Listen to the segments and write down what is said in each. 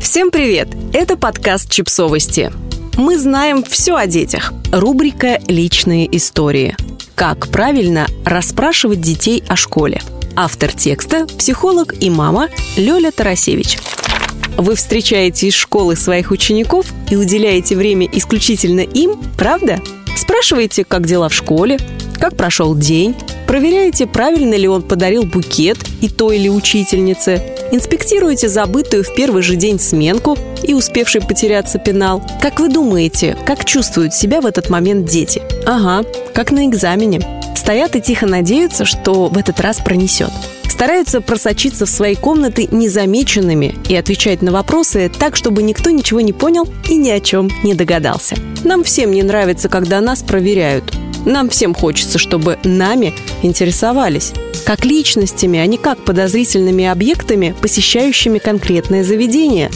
Всем привет! Это подкаст «Чипсовости». Мы знаем все о детях. Рубрика «Личные истории». Как правильно расспрашивать детей о школе. Автор текста – психолог и мама Лёля Тарасевич. Вы встречаете из школы своих учеников и уделяете время исключительно им, правда? Спрашиваете, как дела в школе, как прошел день, проверяете, правильно ли он подарил букет и той или учительнице, инспектируете забытую в первый же день сменку и успевший потеряться пенал. Как вы думаете, как чувствуют себя в этот момент дети? Ага, как на экзамене. Стоят и тихо надеются, что в этот раз пронесет стараются просочиться в свои комнаты незамеченными и отвечать на вопросы так, чтобы никто ничего не понял и ни о чем не догадался. Нам всем не нравится, когда нас проверяют. Нам всем хочется, чтобы нами интересовались. Как личностями, а не как подозрительными объектами, посещающими конкретное заведение.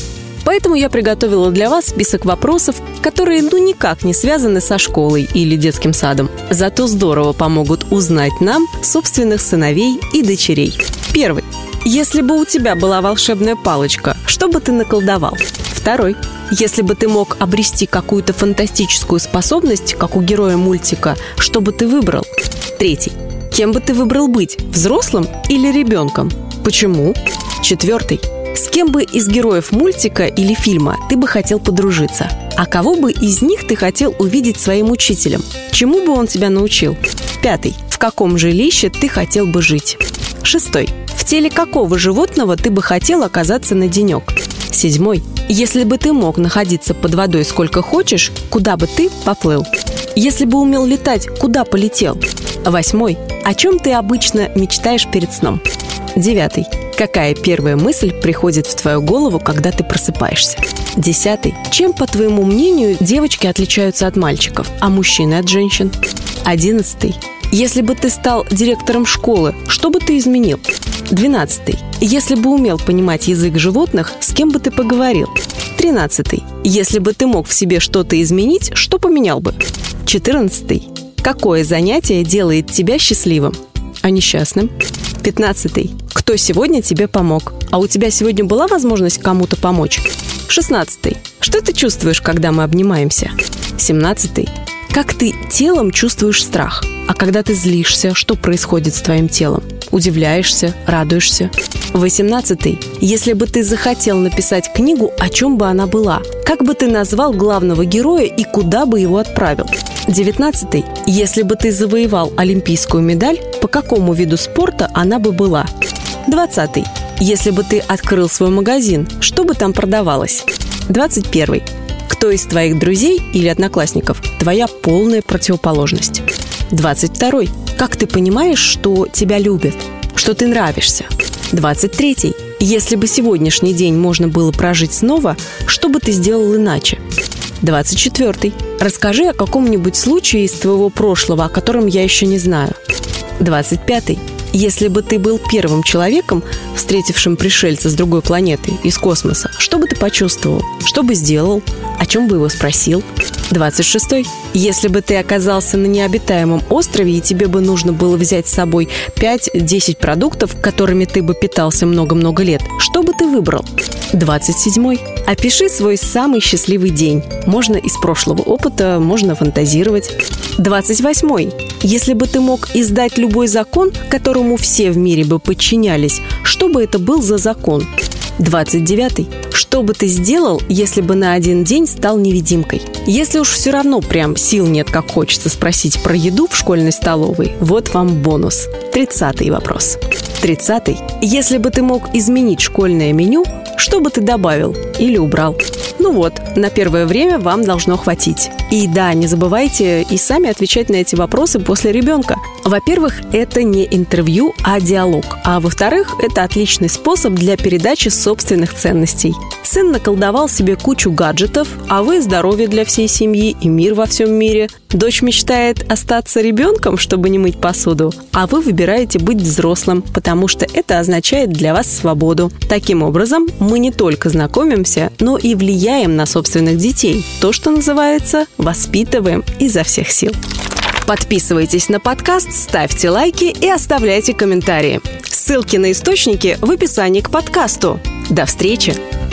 Поэтому я приготовила для вас список вопросов, которые ну никак не связаны со школой или детским садом. Зато здорово помогут узнать нам собственных сыновей и дочерей. Первый. Если бы у тебя была волшебная палочка, что бы ты наколдовал? Второй. Если бы ты мог обрести какую-то фантастическую способность, как у героя мультика, что бы ты выбрал? Третий. Кем бы ты выбрал быть, взрослым или ребенком? Почему? Четвертый. С кем бы из героев мультика или фильма ты бы хотел подружиться? А кого бы из них ты хотел увидеть своим учителем? Чему бы он тебя научил? Пятый. В каком жилище ты хотел бы жить? Шестой. В теле какого животного ты бы хотел оказаться на денек? Седьмой. Если бы ты мог находиться под водой сколько хочешь, куда бы ты поплыл? Если бы умел летать, куда полетел? Восьмой. О чем ты обычно мечтаешь перед сном? Девятый. Какая первая мысль приходит в твою голову, когда ты просыпаешься? Десятый. Чем, по твоему мнению, девочки отличаются от мальчиков, а мужчины от женщин? Одиннадцатый. Если бы ты стал директором школы, что бы ты изменил? Двенадцатый. Если бы умел понимать язык животных, с кем бы ты поговорил? Тринадцатый. Если бы ты мог в себе что-то изменить, что поменял бы? Четырнадцатый. Какое занятие делает тебя счастливым? А несчастным? Пятнадцатый кто сегодня тебе помог. А у тебя сегодня была возможность кому-то помочь? 16. Что ты чувствуешь, когда мы обнимаемся? 17. Как ты телом чувствуешь страх? А когда ты злишься, что происходит с твоим телом? Удивляешься, радуешься? 18. Если бы ты захотел написать книгу, о чем бы она была? Как бы ты назвал главного героя и куда бы его отправил? 19. Если бы ты завоевал олимпийскую медаль, по какому виду спорта она бы была? 20. Если бы ты открыл свой магазин, что бы там продавалось? 21. Кто из твоих друзей или одноклассников твоя полная противоположность? 22. Как ты понимаешь, что тебя любят, что ты нравишься? 23. Если бы сегодняшний день можно было прожить снова, что бы ты сделал иначе? 24. Расскажи о каком-нибудь случае из твоего прошлого, о котором я еще не знаю. 25. Если бы ты был первым человеком, встретившим пришельца с другой планеты, из космоса, что бы ты почувствовал? Что бы сделал? О чем бы его спросил? 26. Если бы ты оказался на необитаемом острове, и тебе бы нужно было взять с собой 5-10 продуктов, которыми ты бы питался много-много лет, что бы ты выбрал? 27. Опиши свой самый счастливый день. Можно из прошлого опыта, можно фантазировать. 28. Если бы ты мог издать любой закон, которому все в мире бы подчинялись, что бы это был за закон? 29. Что бы ты сделал, если бы на один день стал невидимкой? Если уж все равно прям сил нет, как хочется спросить про еду в школьной столовой, вот вам бонус. 30 вопрос. 30. Если бы ты мог изменить школьное меню, что бы ты добавил или убрал? Ну вот, на первое время вам должно хватить. И да, не забывайте и сами отвечать на эти вопросы после ребенка. Во-первых, это не интервью, а диалог. А во-вторых, это отличный способ для передачи собственных ценностей. Сын наколдовал себе кучу гаджетов, а вы здоровье для всей семьи и мир во всем мире. Дочь мечтает остаться ребенком, чтобы не мыть посуду, а вы выбираете быть взрослым, потому что это означает для вас свободу. Таким образом, мы не только знакомимся, но и влияем на собственных детей. То, что называется «воспитываем изо всех сил». Подписывайтесь на подкаст, ставьте лайки и оставляйте комментарии. Ссылки на источники в описании к подкасту. До встречи!